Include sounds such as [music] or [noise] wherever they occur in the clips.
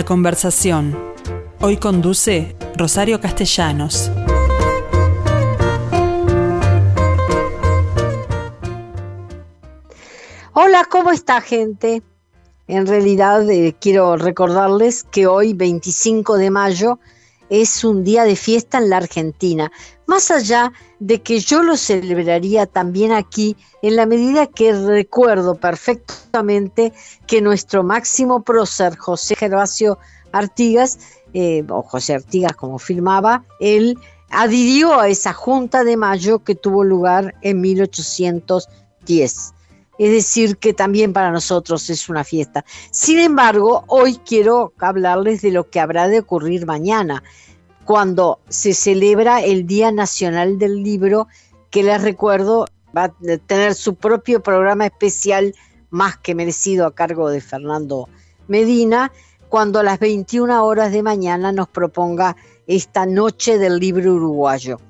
La conversación. Hoy conduce Rosario Castellanos. Hola, ¿cómo está gente? En realidad eh, quiero recordarles que hoy, 25 de mayo, es un día de fiesta en la Argentina, más allá de que yo lo celebraría también aquí en la medida que recuerdo perfectamente que nuestro máximo prócer, José Gervasio Artigas, eh, o José Artigas como firmaba, él adhirió a esa Junta de Mayo que tuvo lugar en 1810. Es decir, que también para nosotros es una fiesta. Sin embargo, hoy quiero hablarles de lo que habrá de ocurrir mañana, cuando se celebra el Día Nacional del Libro, que les recuerdo va a tener su propio programa especial más que merecido a cargo de Fernando Medina, cuando a las 21 horas de mañana nos proponga esta Noche del Libro Uruguayo.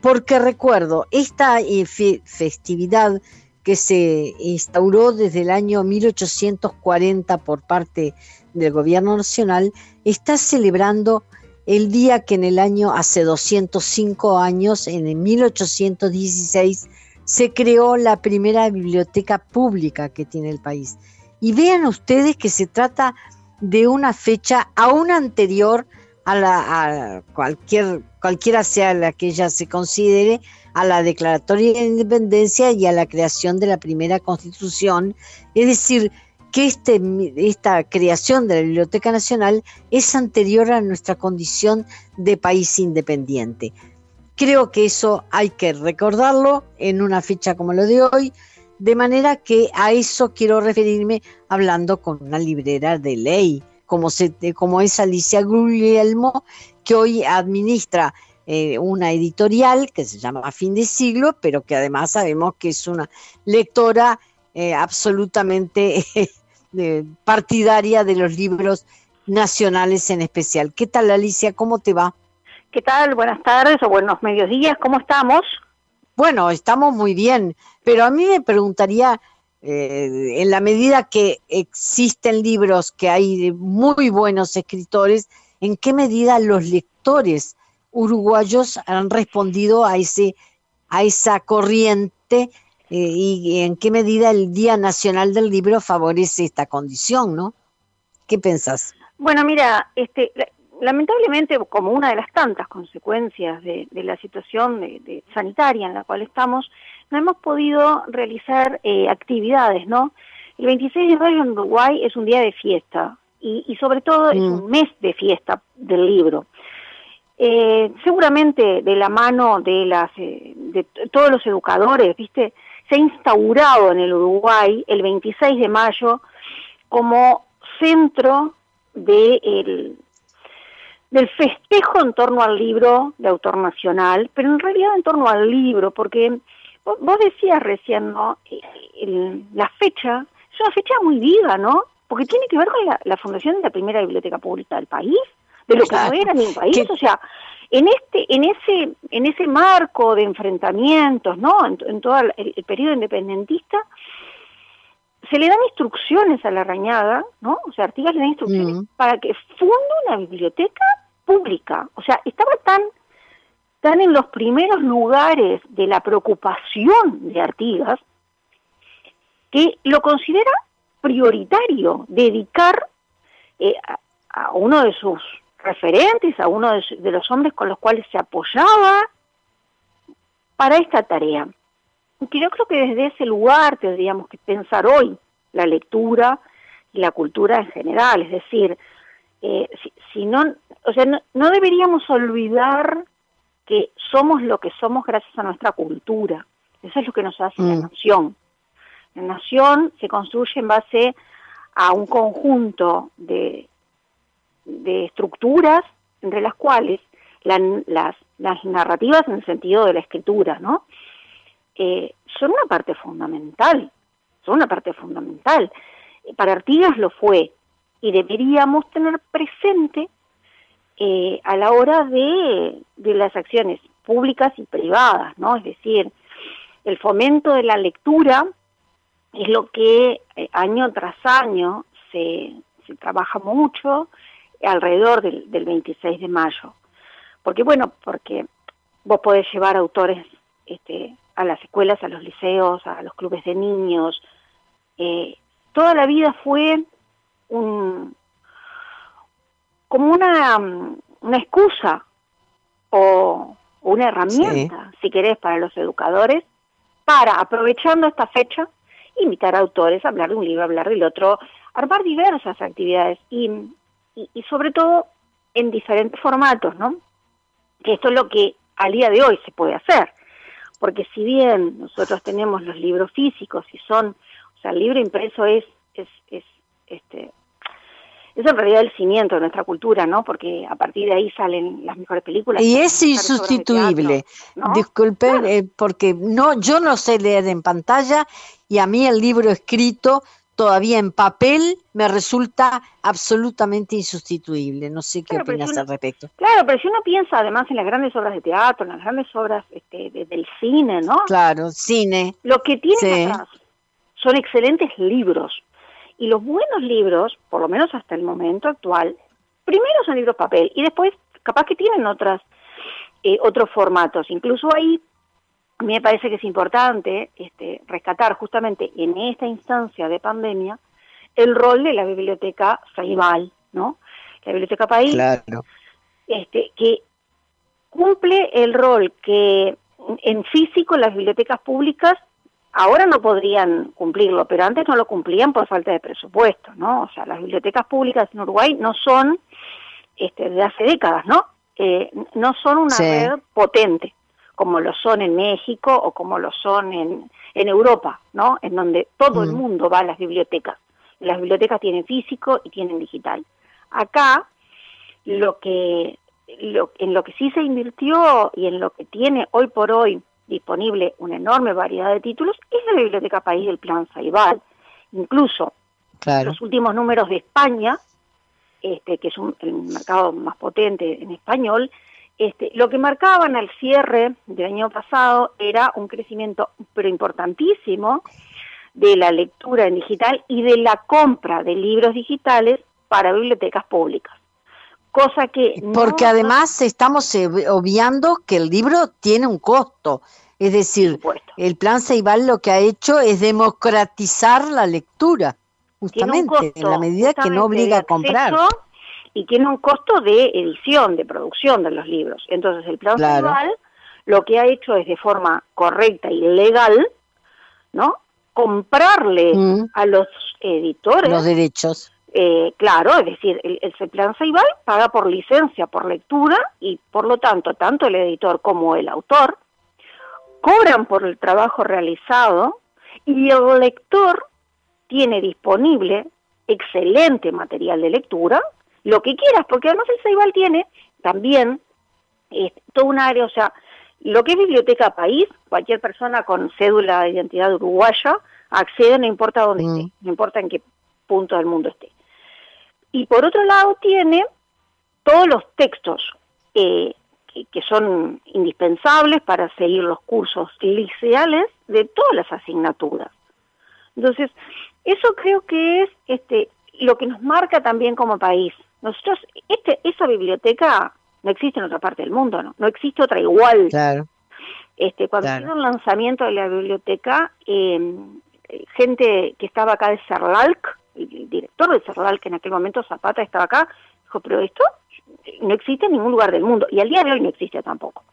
Porque recuerdo, esta eh, festividad que se instauró desde el año 1840 por parte del gobierno nacional, está celebrando el día que en el año, hace 205 años, en el 1816, se creó la primera biblioteca pública que tiene el país. Y vean ustedes que se trata de una fecha aún anterior a, la, cualquier, cualquiera sea la que ella se considere, a la Declaratoria de Independencia y a la creación de la primera Constitución. Es decir, que este, esta creación de la Biblioteca Nacional es anterior a nuestra condición de país independiente. Creo que eso hay que recordarlo en una fecha como lo de hoy, de manera que a eso quiero referirme hablando con una librera de ley, como, se, como es Alicia Guglielmo, que hoy administra eh, una editorial que se llama Fin de Siglo, pero que además sabemos que es una lectora eh, absolutamente [laughs] partidaria de los libros nacionales en especial. ¿Qué tal Alicia? ¿Cómo te va? ¿Qué tal? Buenas tardes o buenos mediodías. ¿Cómo estamos? Bueno, estamos muy bien, pero a mí me preguntaría, eh, en la medida que existen libros, que hay muy buenos escritores, ¿en qué medida los lectores uruguayos han respondido a ese a esa corriente eh, y en qué medida el Día Nacional del Libro favorece esta condición, ¿no? ¿Qué pensás? Bueno, mira, este, lamentablemente, como una de las tantas consecuencias de, la situación de, sanitaria en la cual estamos, no hemos podido realizar eh, actividades, ¿no? El 26 de mayo en Uruguay es un día de fiesta y, sobre todo es mm. un mes de fiesta del libro. Eh, seguramente de la mano de las de todos los educadores, ¿viste? se ha instaurado en el Uruguay el 26 de mayo como centro de del festejo en torno al libro de autor nacional, pero en realidad en torno al libro, porque vos, decías recién, ¿no? la fecha es una fecha muy viva, ¿no? Porque tiene que ver con la, fundación de la primera biblioteca pública del país, de lo que no era ni un país, o sea, en este, en ese, en ese marco de enfrentamientos, ¿no? En, todo el, periodo independentista, se le dan instrucciones a la rañada, ¿no? O sea, Artigas le da instrucciones mm. para que funde una biblioteca pública. O sea, estaba tan, tan en los primeros lugares de la preocupación de Artigas que lo considera prioritario dedicar eh, a uno de sus referentes, a uno de, los hombres con los cuales se apoyaba para esta tarea. Que yo creo que desde ese lugar tendríamos que pensar hoy la lectura y la cultura en general, es decir, eh, si, no, o sea, no, deberíamos olvidar que somos lo que somos gracias a nuestra cultura. Eso es lo que nos hace la mm. nación. La nación se construye en base a un conjunto de estructuras entre las cuales las, las, narrativas en el sentido de la escritura, ¿no? Eh, son una parte fundamental, son una parte fundamental. Para Artigas lo fue y deberíamos tener presente eh, a la hora de, de las acciones públicas y privadas, ¿no? Es decir, el fomento de la lectura es lo que eh, año tras año se, se trabaja mucho alrededor del, del 26 de mayo. Porque bueno, porque vos podés llevar autores este, a las escuelas, a los liceos, a los clubes de niños. Eh, toda la vida fue un, como una, una excusa o una herramienta, si querés, para los educadores, para, aprovechando esta fecha, invitar a autores a hablar de un libro, hablar del otro, armar diversas actividades y, y, sobre todo en diferentes formatos, ¿no? Que esto es lo que al día de hoy se puede hacer. Porque si bien nosotros tenemos los libros físicos y son, o sea, el libro impreso es, es, es este, es en realidad el cimiento de nuestra cultura, ¿no? Porque a partir de ahí salen las mejores películas. Y es insustituible. Disculpen, eh, porque no, yo no sé leer en pantalla y a mí el libro escrito todavía en papel me resulta absolutamente insustituible. No sé qué opinas al respecto. Claro, pero si uno piensa además en las grandes obras de teatro, en las grandes obras este, del cine, ¿no? Claro, cine. Lo que tiene son excelentes libros y los buenos libros, por lo menos hasta el momento actual, primero son libros papel y después capaz que tienen otras eh, otros formatos. Incluso ahí a mí me parece que es importante este, rescatar justamente en esta instancia de pandemia el rol de la biblioteca Saibal, ¿no? La biblioteca País, claro. este, que cumple el rol que en físico las bibliotecas públicas Ahora no podrían cumplirlo, pero antes no lo cumplían por falta de presupuesto, ¿no? O sea, las bibliotecas públicas en Uruguay no son, este, de hace décadas, ¿no? Eh, no son una red potente, como lo son en México o como lo son en, en Europa, ¿no? En donde todo el mm. mundo va a las bibliotecas. Las bibliotecas tienen físico y tienen digital. Acá, lo que, lo, en lo que sí se invirtió y en lo que tiene hoy por hoy disponible una enorme variedad de títulos, es la Biblioteca País del Plan Saibal. Incluso los últimos números de España, este, que es el mercado más potente en español, este, lo que marcaban al cierre del año pasado era un crecimiento, pero importantísimo, de la lectura en digital y de la compra de libros digitales para bibliotecas públicas cosa que... Porque además estamos obviando que el libro tiene un costo, es decir, el plan Ceibal lo que ha hecho es democratizar la lectura, justamente, en la medida que no obliga a comprar. Y tiene un costo de edición, de producción de los libros. Entonces el plan claro. lo que ha hecho es de forma correcta y legal, ¿no? Comprarle mm. a los editores los derechos eh, claro, es decir, el, el plan Ceibal paga por licencia, por lectura, y por lo tanto, tanto el editor como el autor cobran por el trabajo realizado y el lector tiene disponible excelente material de lectura, lo que quieras, porque además el Ceibal tiene también eh, todo un área, o sea, lo que es biblioteca país, cualquier persona con cédula de identidad uruguaya accede, no importa dónde mm. esté, no importa en qué punto del mundo esté. Y por otro lado tiene todos los textos eh, que, son indispensables para seguir los cursos liceales de todas las asignaturas. Entonces, eso creo que es este, lo que nos marca también como país. Nosotros, este, esa biblioteca no existe en otra parte del mundo, ¿no? No existe otra igual. Claro. Este, cuando claro. el lanzamiento de la biblioteca, eh, gente que estaba acá de Cerlalc, el director de Cerral, que en aquel momento Zapata estaba acá, dijo, pero esto no existe en ningún lugar del mundo, y al día de hoy no existe tampoco.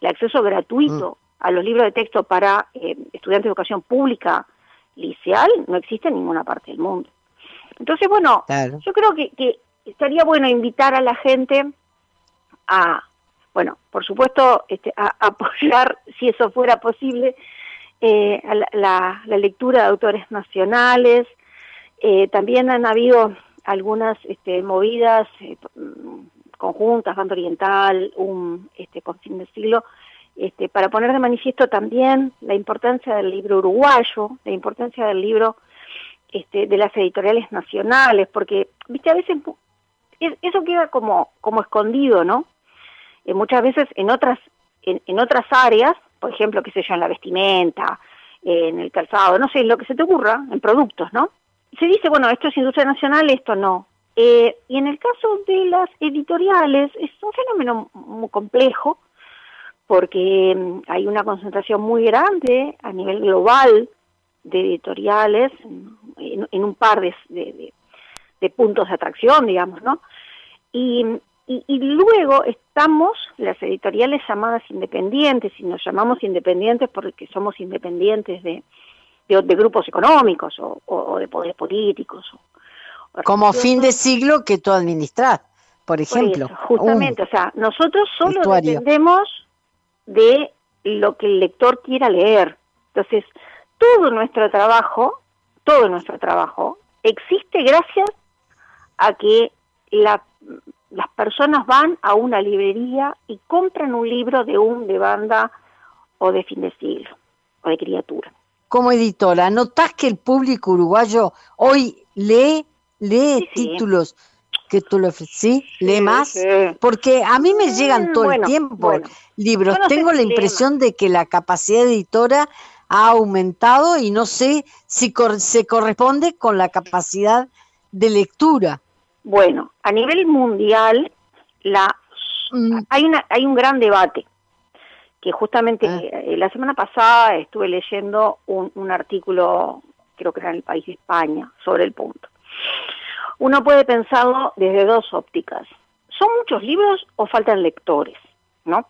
El acceso gratuito mm. a los libros de texto para eh, estudiantes de educación pública liceal no existe en ninguna parte del mundo. Entonces, bueno, yo creo que, estaría bueno invitar a la gente a, bueno, por supuesto, este, a, apoyar, [laughs] si eso fuera posible, eh, la, lectura de autores nacionales, eh, también han habido algunas este, movidas eh, conjuntas, Bando Oriental, un, este, con fin de siglo, este, para poner de manifiesto también la importancia del libro uruguayo, la importancia del libro este, de las editoriales nacionales, porque, viste, a veces eso queda como, como escondido, ¿no? Eh, muchas veces en otras, en, en, otras áreas, por ejemplo, qué sé yo, en la vestimenta, en el calzado, no sé, en lo que se te ocurra, en productos, ¿no? Se dice, bueno, esto es industria nacional, esto no. Eh, y en el caso de las editoriales es un fenómeno muy complejo porque mm, hay una concentración muy grande a nivel global de editoriales en, un par de, de, puntos de atracción, digamos, ¿no? Y, y, luego estamos las editoriales llamadas independientes, y nos llamamos independientes porque somos independientes de, de, grupos económicos o, de poderes políticos. Como fin de siglo que tú administras, por ejemplo. justamente, o sea, nosotros solo dependemos de lo que el lector quiera leer. Entonces, todo nuestro trabajo, todo nuestro trabajo, existe gracias a que la las personas van a una librería y compran un libro de un de banda o de fin de siglo o de criatura. Como editora, ¿notás que el público uruguayo hoy lee, lee títulos que tú le ofrecí? ¿Lee más? Porque a mí me llegan todo el tiempo libros. Tengo la impresión de que la capacidad editora ha aumentado y no sé si se corresponde con la capacidad de lectura. Bueno, a nivel mundial la mm. hay una hay un gran debate que justamente ah. eh, la semana pasada estuve leyendo un, artículo, creo que era en el país de España, sobre el punto. Uno puede pensarlo desde dos ópticas. ¿Son muchos libros o faltan lectores? ¿No?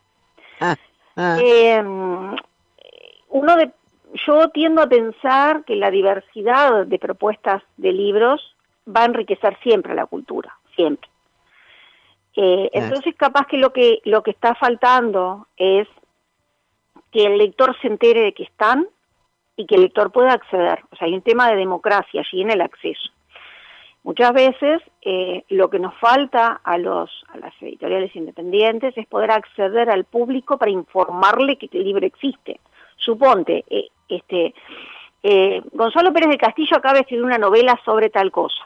Ah, ah. Em, uno de, yo tiendo a pensar que la diversidad de propuestas de libros va a enriquecer siempre la cultura, siempre. Eh, entonces, capaz que lo que lo que está faltando es que el lector se entere de que están y que el lector pueda acceder. O sea, hay un tema de democracia allí en el acceso. Muchas veces eh, lo que nos falta a los a las editoriales independientes es poder acceder al público para informarle que el libro existe. Suponte, eh, este Gonzalo Pérez de Castillo acaba de escribir una novela sobre tal cosa.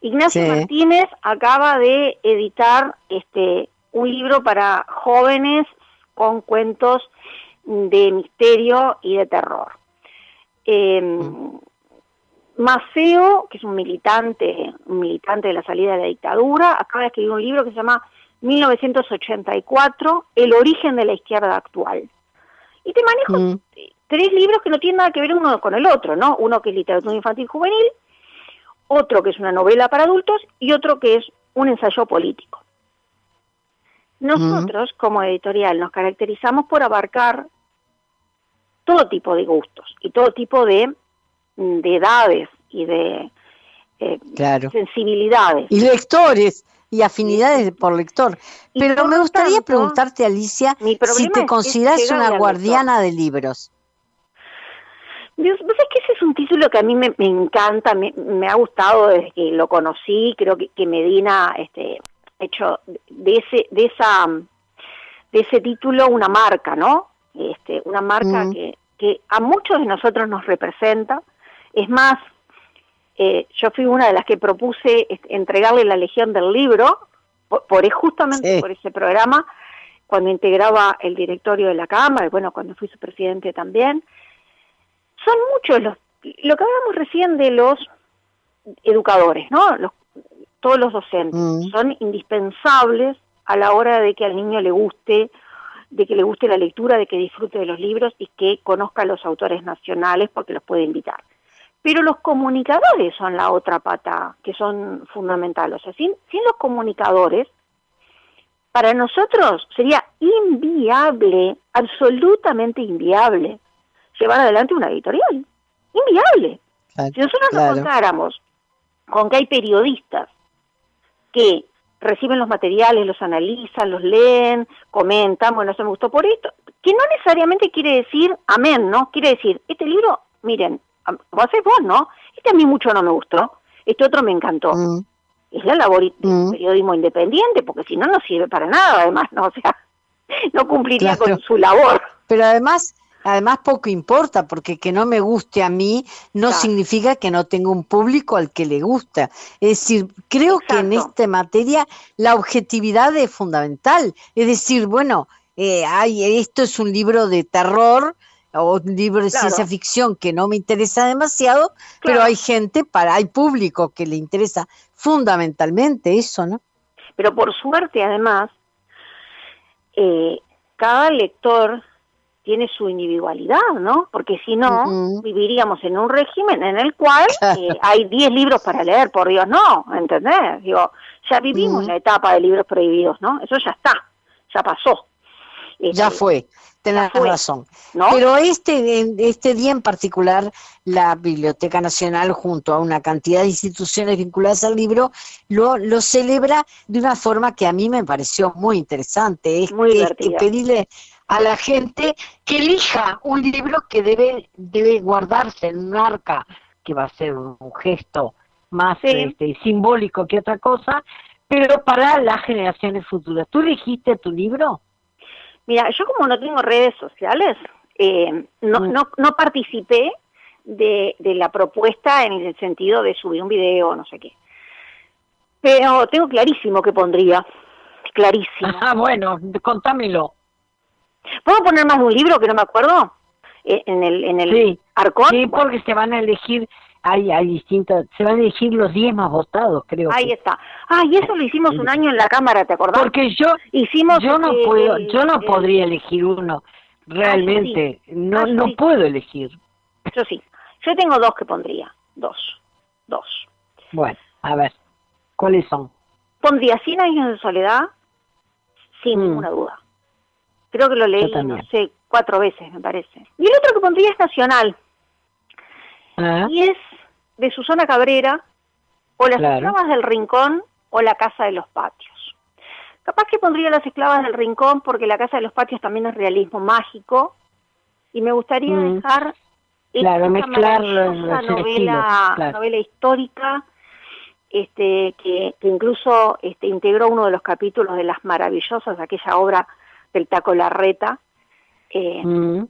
Ignacio Martínez acaba de editar este un libro para jóvenes con cuentos de misterio y de terror. Em, Maceo, que es un militante, un militante de la salida de la dictadura, acaba de escribir un libro que se llama 1984, El origen de la izquierda actual. Y te manejo mm. tres libros que no tienen nada que ver uno con el otro, ¿no? Uno que es literatura infantil juvenil, otro que es una novela para adultos y otro que es un ensayo político. Nosotros, como editorial, nos caracterizamos por abarcar todo tipo de gustos y todo tipo de, edades y de eh, sensibilidades. Y lectores y afinidades por lector. Pero me gustaría preguntarte, Alicia, si te consideras una guardiana de libros. Dios, ¿vos que ese es un título que a mí me, encanta, me, ha gustado desde que lo conocí, creo que, que Medina este hecho de ese de esa de ese título una marca, ¿no? Este, una marca mm. que, que a muchos de nosotros nos representa. Es más, eh, yo fui una de las que propuse entregarle la Legión del Libro, por, justamente por ese programa, cuando integraba el directorio de la Cámara, y bueno, cuando fui su presidente también son muchos los, lo que hablamos recién de los educadores, ¿no? Los, todos los docentes mm. son indispensables a la hora de que al niño le guste, de que le guste la lectura, de que disfrute de los libros y que conozca a los autores nacionales porque los puede invitar. Pero los comunicadores son la otra pata que son fundamentales. O sea, sin, sin los comunicadores, para nosotros sería inviable, absolutamente inviable, llevar adelante una editorial. Inviable. si nosotros nos contáramos con que hay periodistas que reciben los materiales, los analizan, los leen, comentan, bueno, eso me gustó por esto, que no necesariamente quiere decir amén, ¿no? Quiere decir, este libro, miren, vos hacés vos, ¿no? Este a mí mucho no me gustó, este otro me encantó. Mm. Es la labor del mm. periodismo independiente, porque si no, no sirve para nada, además, ¿no? O sea, [laughs] no cumpliría con su labor. Pero además, Además, poco importa, porque que no me guste a mí no significa que no tenga un público al que le gusta. Es decir, creo que en esta materia la objetividad es fundamental. Es decir, bueno, eh, hay, esto es un libro de terror, o un libro de ciencia ficción que no me interesa demasiado, pero hay gente, para hay público que le interesa fundamentalmente eso, ¿no? Pero por suerte, además, eh, cada lector tiene su individualidad, ¿no? Porque si no, viviríamos en un régimen en el cual [laughs] eh, hay 10 libros para leer, por Dios, no, ¿entendés? Digo, ya vivimos la etapa de libros prohibidos, ¿no? Eso ya está, ya pasó. ya este, fue, tenés razón. Pero este, este día en particular, la Biblioteca Nacional, junto a una cantidad de instituciones vinculadas al libro, lo, lo celebra de una forma que a mí me pareció muy interesante. Es, muy que pedirle a la gente que elija un libro que debe, debe guardarse en un arca, que va a ser un, gesto más este, simbólico que otra cosa, pero para las generaciones futuras. ¿Tú elegiste tu libro? Mira, yo como no tengo redes sociales, eh, no, mm. no, no participé de, de la propuesta en el sentido de subir un video o no sé qué. Pero tengo clarísimo que pondría, clarísimo. [laughs] Ah, bueno, contámelo. ¿Puedo poner más de un libro que no me acuerdo? Eh, en el, en el sí, arcón. Sí, porque se van a elegir, hay, hay distintos, se van a elegir los 10 más votados, creo. Ahí está. Ah, y eso lo hicimos un año en la Cámara, ¿te acordás? Porque yo, hicimos, yo no puedo, yo no podría elegir uno, realmente, ah, no, ah, no puedo elegir. Yo sí, yo tengo dos que pondría, dos, dos. Bueno, a ver, ¿cuáles son? Pondría 100 años de soledad, sin mm. ninguna duda. Creo que lo leí, no sé, cuatro veces, me parece. Y el otro que pondría es Nacional. Ah. Y es de Susana Cabrera, o Las Esclavas del Rincón, o La Casa de los Patios. Capaz que pondría Las Esclavas del Rincón, porque La Casa de los Patios también es realismo mágico, y me gustaría mm. dejar claro, mezclar novela, novela histórica este, que, que, incluso este, integró uno de los capítulos de Las Maravillosas, aquella obra del Taco Larreta, eh, mm.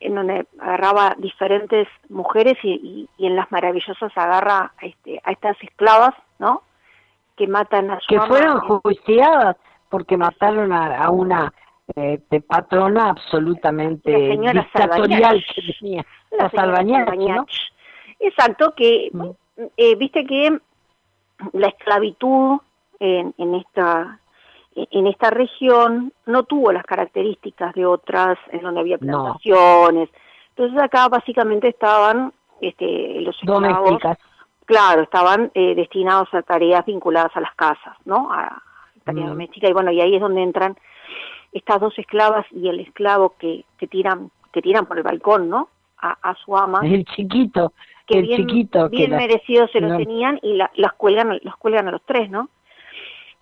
en donde agarraba diferentes mujeres y, en las maravillosas agarra a, este, a estas esclavas, ¿no? Que matan a su Que fueron juiciadas porque mataron a, una eh, patrona absolutamente dictatorial que tenía, la, la Exacto, que mm. eh, viste que la esclavitud en, en esta en esta región no tuvo las características de otras en donde había plantaciones. Entonces acá básicamente estaban este, los esclavos, claro, estaban eh, destinados a tareas vinculadas a las casas, ¿no? A tareas domésticas y bueno, y ahí es donde entran estas dos esclavas y el esclavo que, que tiran que tiran por el balcón, ¿no? A, su ama. El chiquito, que el bien, chiquito bien merecido se lo tenían y la, las cuelgan los cuelgan a los tres, ¿no?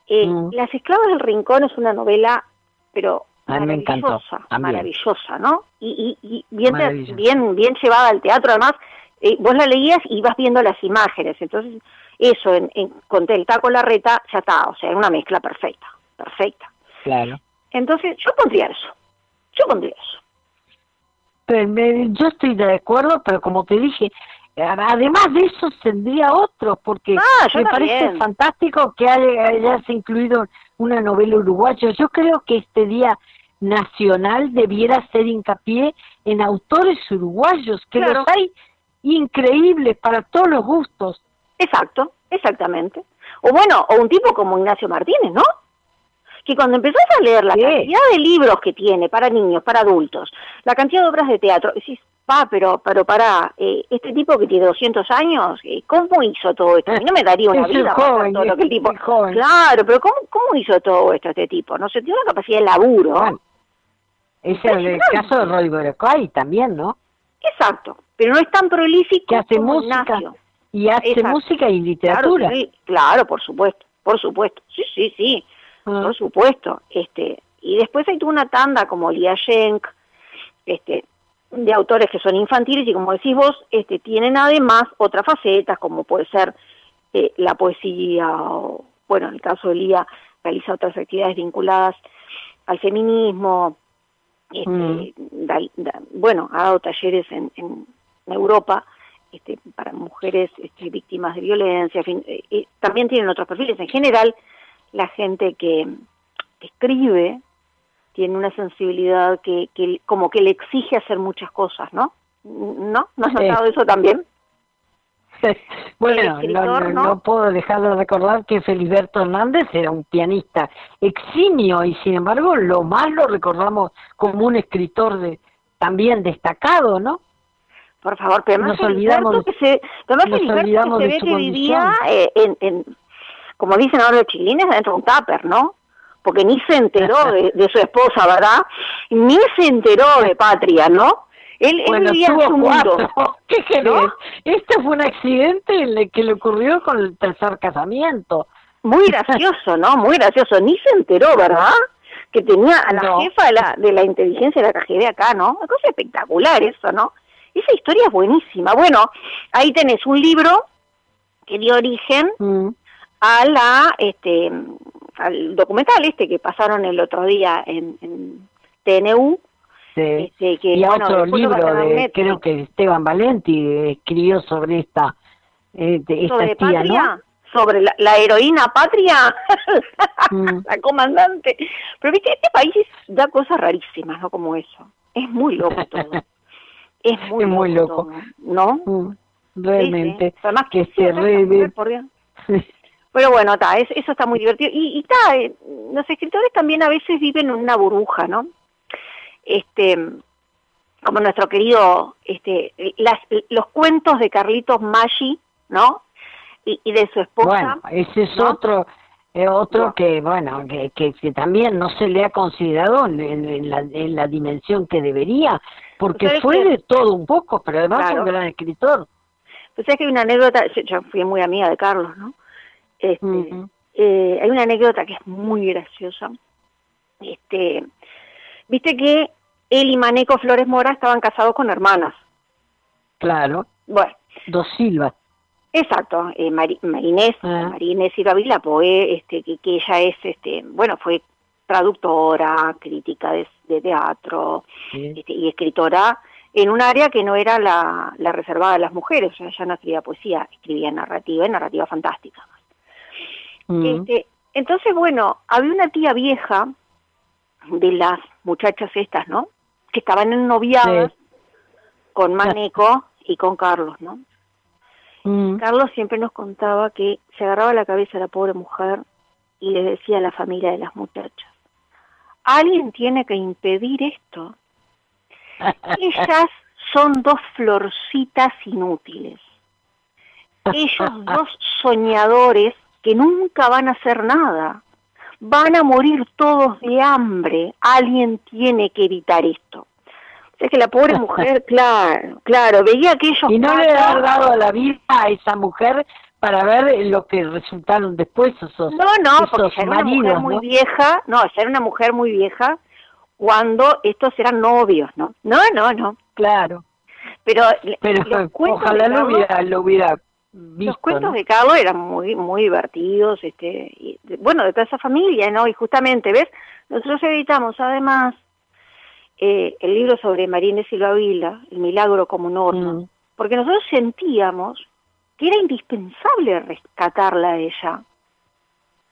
Eh, mm. Las esclavas del rincón es una novela, pero maravillosa, maravillosa, ¿no? Y, y, bien, bien, bien llevada al teatro, además, eh, vos la leías y vas viendo las imágenes, entonces eso, en, en, con el taco la reta, ya está, o sea, es una mezcla perfecta, perfecta. Claro. Entonces, yo pondría eso, yo pondría eso. Pero, yo estoy de acuerdo, pero como te dije, Además de eso, tendría otro, porque ah, me parece fantástico que hayas incluido una novela uruguaya. Yo creo que este Día Nacional debiera ser hincapié en autores uruguayos, que los hay increíbles para todos los gustos. Exacto, exactamente. O bueno, o un tipo como Ignacio Martínez, ¿no? Que cuando empezás a leer la cantidad de libros que tiene para niños, para adultos, la cantidad de obras de teatro, decís, Pa, pero, pero para eh, este tipo que tiene 200 años, eh, ¿cómo hizo todo esto? A mí no me daría una [laughs] vida para todo lo que el tipo... Claro, pero ¿cómo, ¿cómo hizo todo esto este tipo? No sé, tiene una capacidad de laburo. es el, caso de Roy Boracay también, ¿no? Exacto, pero no es tan prolífico que hace música y hace música y literatura. Claro, claro, por supuesto, por supuesto. Sí, sí, sí, ah. por supuesto. Este, y después hay una tanda como Lia Schenk, este, de autores que son infantiles y como decís vos, este, tienen además otras facetas como puede ser eh, la poesía o, bueno, en el caso de Lía realiza otras actividades vinculadas al feminismo, este, mm. bueno, ha dado talleres en, en Europa este, para mujeres este, víctimas de violencia, eh, eh, también tienen otros perfiles. En general, la gente que, que escribe tiene una sensibilidad que, que como que le exige hacer muchas cosas, ¿no? ¿No? ¿No has notado eso también? [laughs] bueno, no, puedo dejar de recordar que Feliberto Hernández era un pianista eximio y sin embargo lo más lo recordamos como un escritor de también destacado, ¿no? Por favor, pero además nos olvidamos, que se, olvidamos que se ve que vivía eh, en, en, como dicen ahora los chilines, dentro de un tupper, ¿no? Porque ni se enteró de, de su esposa, ¿verdad? Ni se enteró de patria, ¿no? Él, bueno, vivía su mundo. [laughs] ¿Qué querés? Este fue un accidente en el que le ocurrió con el tercer casamiento. Muy gracioso, ¿no? Muy gracioso. Ni se enteró, ¿verdad? Que tenía a la jefa de la, de la inteligencia de la KGB acá, ¿no? Una cosa espectacular eso, ¿no? Esa historia es buenísima. Bueno, ahí tenés un libro que dio origen mm. A la, este, al documental este que pasaron el otro día en, en TNU, este, y otro libro de, creo que Esteban Valenti escribió sobre esta, eh, esta espía, ¿no? sobre la, heroína patria, [laughs] mm. la comandante. Pero viste, este país da cosas rarísimas, ¿no? Como eso. Es muy loco todo. [laughs] es muy, muy loco, ¿no? Mm, realmente. Además que se re... [laughs] Pero bueno, está, eso está muy divertido. Y, está, eh, los escritores también a veces viven en una burbuja, ¿no? este como nuestro querido este las, los cuentos de Carlitos Maggi, ¿no? Y, de su esposa. Bueno, ese es otro eh, otro que bueno que, que, también no se le ha considerado en, la, en la dimensión que debería porque fue de todo un poco pero además fue un gran escritor pues es que hay una anécdota yo fui muy amiga de Carlos no este, eh, hay una anécdota que es muy graciosa este Viste que él y Maneco Flores Mora estaban casados con hermanas. Claro. Bueno. Dos Silva. Exacto, eh, Marinés, ah. Marinés Silva Vilapoe, este, que, que ella es, este, bueno, fue traductora, crítica de, teatro este, y escritora en un área que no era la, la reservada a las mujeres, o sea, ella no escribía poesía, escribía narrativa y narrativa fantástica. Mm. Este, entonces, bueno, había una tía vieja de las muchachas estas, ¿no? Que estaban en noviadas con Maneco y con Carlos, ¿no? Mm. Carlos siempre nos contaba que se agarraba la cabeza a la pobre mujer y le decía a la familia de las muchachas, alguien tiene que impedir esto. [laughs] Ellas son dos florcitas inútiles. Ellos dos soñadores que nunca van a hacer nada van a morir todos de hambre, alguien tiene que evitar esto. O sea que la pobre mujer, [laughs] claro, claro, veía que ellos... Y no le ha dado la vida a esa mujer para ver lo que resultaron después esos No, no, porque era una mujer muy vieja, no, era una mujer muy vieja cuando estos eran novios, ¿no? No, no, no. Claro. Pero, Pero ojalá lo hubiera, lo hubiera los cuentos de Carlos eran muy muy divertidos, este, y, bueno, de toda esa familia, ¿no? Y justamente, ¿ves? Nosotros editamos además eh, el libro sobre Marínez Silva Vila, El milagro como un horno, mm. porque nosotros sentíamos que era indispensable rescatarla a ella,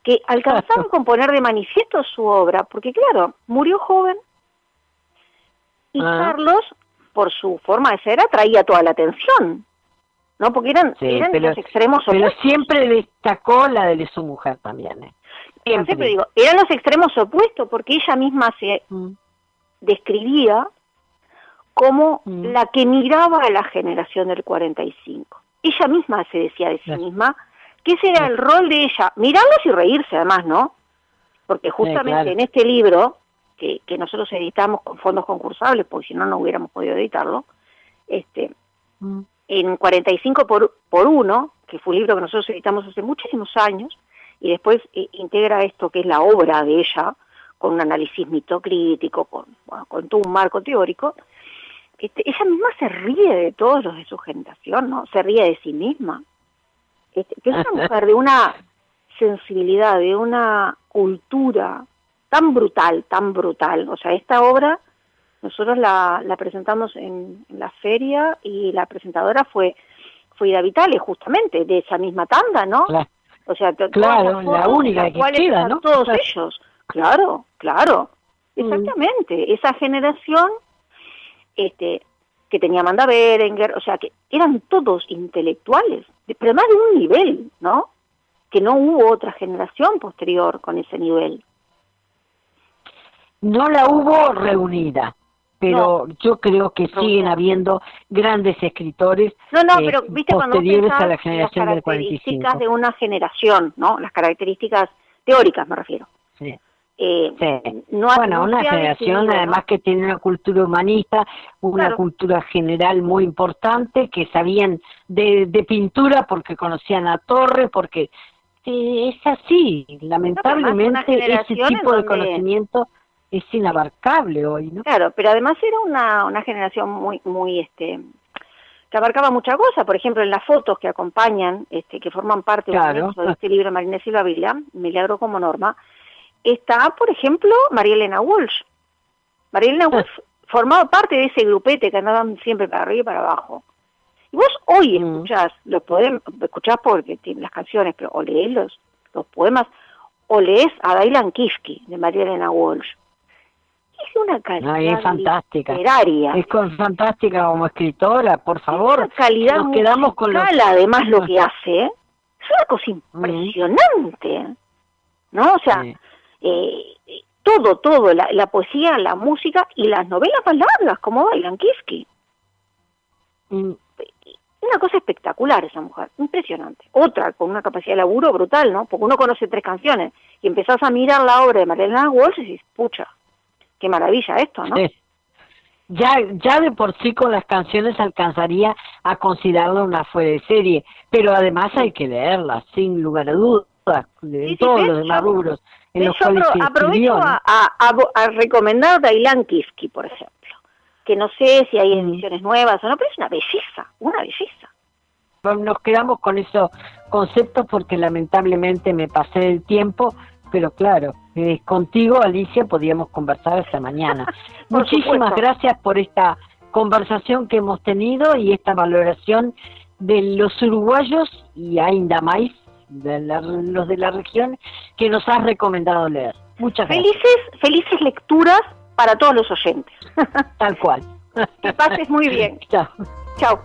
que alcanzamos [laughs] con poner de manifiesto su obra, porque claro, murió joven y ah. Carlos, por su forma de ser, atraía toda la atención. ¿No? Porque eran, los extremos opuestos. Pero siempre destacó la de su mujer también, ¿eh? Siempre. digo, eran los extremos opuestos, porque ella misma se mm. describía como mm. la que miraba a la generación del 45. Ella misma se decía de sí misma que ese era el rol de ella, mirarlos y reírse además, ¿no? Porque justamente en este libro, que, que nosotros editamos con fondos concursables, porque si no, no hubiéramos podido editarlo, este, mm en 45 por, por 1, que fue un libro que nosotros editamos hace muchísimos años, y después eh, integra esto que es la obra de ella, con un análisis mitocrítico, con, con todo un marco teórico, este, ella misma se ríe de todos los de su generación, ¿no? Se ríe de sí misma. Este, que es una [laughs] mujer de una sensibilidad, de una cultura tan brutal, tan brutal. O sea, esta obra nosotros la, presentamos en, la feria y la presentadora fue Frida Vitale, justamente, de esa misma tanda, ¿no? O sea, claro, la única que queda, ¿no? Todos ellos, claro, claro. Exactamente, esa generación este, que tenía Amanda Berenger, o sea, que eran todos intelectuales, pero además de un nivel, ¿no? Que no hubo otra generación posterior con ese nivel. No la hubo reunida, pero yo creo que siguen habiendo grandes escritores no, no, pero, ¿viste, posteriores a la generación las características de una generación, ¿no? Las características teóricas me refiero. Sí. Eh, bueno, una generación además que tiene una cultura humanista, una cultura general muy importante, que sabían de, de pintura porque conocían a Torre, porque es así, lamentablemente ese tipo de conocimiento es inabarcable hoy, ¿no? Claro, pero además era una, una generación muy, muy, este, que abarcaba mucha cosa, por ejemplo, en las fotos que acompañan, este, que forman parte de este libro de Marina Silva Vila, Milagro como Norma, está, por ejemplo, María Elena Walsh. María Elena Walsh formaba parte de ese grupete que andaban siempre para arriba y para abajo. Y vos hoy mm. escuchás los poemas, escuchás porque las canciones, pero o lees los, los poemas, o lees a Dailan Kifke de María Elena Walsh es una calidad es fantástica. Es con, fantástica como escritora, por favor. Una calidad Nos quedamos con además lo que hace. ¿eh? Es una cosa impresionante. ¿No? O sea, eh, todo, todo, la, poesía, la música y las novelas más largas, como Bailan Kiski. Mm. Una cosa espectacular esa mujer, impresionante. Otra con una capacidad de laburo brutal, ¿no? Porque uno conoce tres canciones y empezás a mirar la obra de Marilena Walsh y dices, pucha, qué maravilla esto, ¿no? Ya, ya de por sí con las canciones alcanzaría a considerarlo una fuera de serie, pero además hay que leerla, sin lugar a dudas, de todos los demás rubros. En los cuales aprovecho a, a, recomendar Dailan Kiski, por ejemplo, que no sé si hay mm. ediciones nuevas o no, pero es una belleza, una belleza. Nos quedamos con esos conceptos porque lamentablemente me pasé el tiempo, pero claro, eh, contigo, Alicia, podíamos conversar esta mañana. [laughs] Muchísimas gracias por esta conversación que hemos tenido y esta valoración de los uruguayos y ainda más de los de la región que nos has recomendado leer. Muchas gracias. Felices, felices lecturas para todos los oyentes. [laughs] Tal cual. Que pases muy bien. [laughs] Chao. Chao.